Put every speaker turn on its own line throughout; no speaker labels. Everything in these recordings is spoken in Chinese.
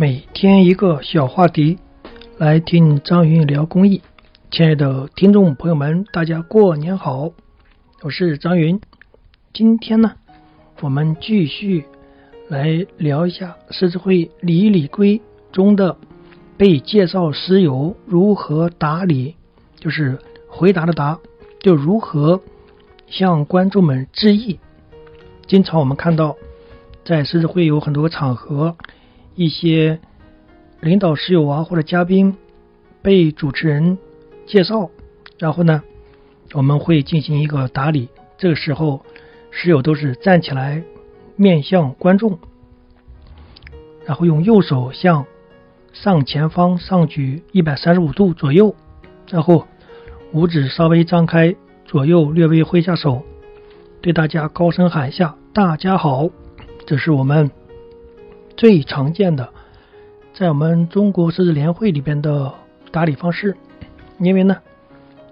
每天一个小话题，来听张云聊公益。亲爱的听众朋友们，大家过年好，我是张云。今天呢，我们继续来聊一下狮子会理理规中的被介绍师友如何答理，就是回答的答，就如何向观众们致意。经常我们看到，在狮子会有很多场合，一些领导室友啊或者嘉宾被主持人介绍，然后呢，我们会进行一个打礼。这个时候，室友都是站起来面向观众，然后用右手向上前方上举一百三十五度左右，然后五指稍微张开，左右略微挥下手。对大家高声喊一下：“大家好！”这是我们最常见的，在我们中国狮子联会里边的打理方式。因为呢，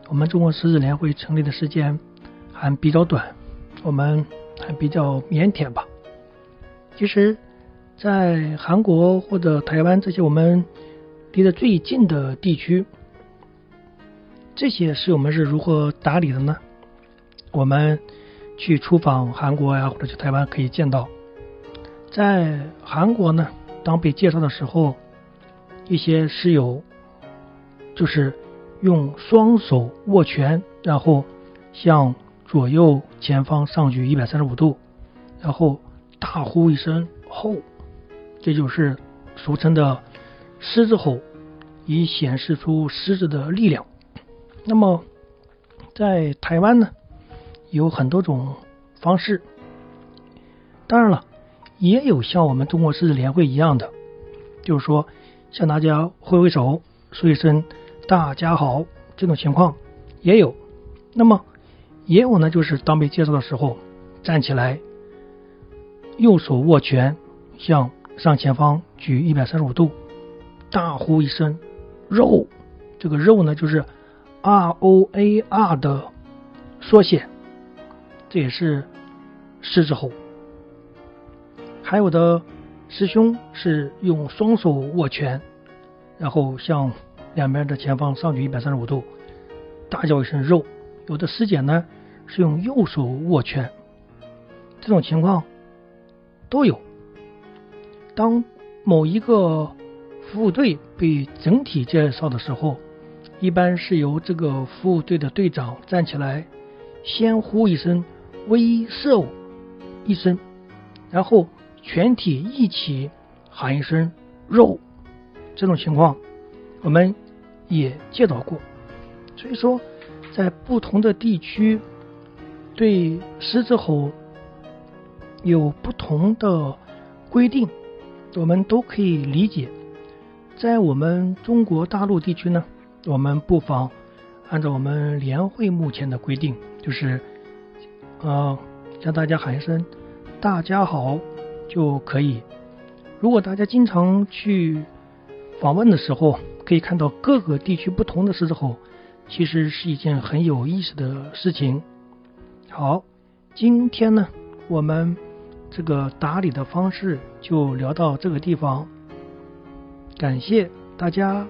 我们中国狮子联会成立的时间还比较短，我们还比较腼腆吧。其实，在韩国或者台湾这些我们离得最近的地区，这些是我们是如何打理的呢？我们。去出访韩国呀，或者去台湾可以见到，在韩国呢，当被介绍的时候，一些室友就是用双手握拳，然后向左右前方上举一百三十五度，然后大呼一声“吼”，这就是俗称的狮子吼，以显示出狮子的力量。那么在台湾呢？有很多种方式，当然了，也有像我们中国狮子联会一样的，就是说向大家挥挥手，说一声“大家好”这种情况也有。那么也有呢，就是当被介绍的时候，站起来，右手握拳，向上前方举一百三十五度，大呼一声“肉”，这个“肉”呢，就是 R O A R 的缩写。这也是狮子吼，还有的师兄是用双手握拳，然后向两边的前方上举一百三十五度，大叫一声“肉”。有的师姐呢是用右手握拳，这种情况都有。当某一个服务队被整体介绍的时候，一般是由这个服务队的队长站起来，先呼一声。威慑一声，然后全体一起喊一声“肉”，这种情况我们也见到过。所以说，在不同的地区，对狮子吼有不同的规定，我们都可以理解。在我们中国大陆地区呢，我们不妨按照我们联会目前的规定，就是。啊，向大家喊一声“大家好”就可以。如果大家经常去访问的时候，可以看到各个地区不同的狮子吼，其实是一件很有意思的事情。好，今天呢，我们这个打理的方式就聊到这个地方。感谢大家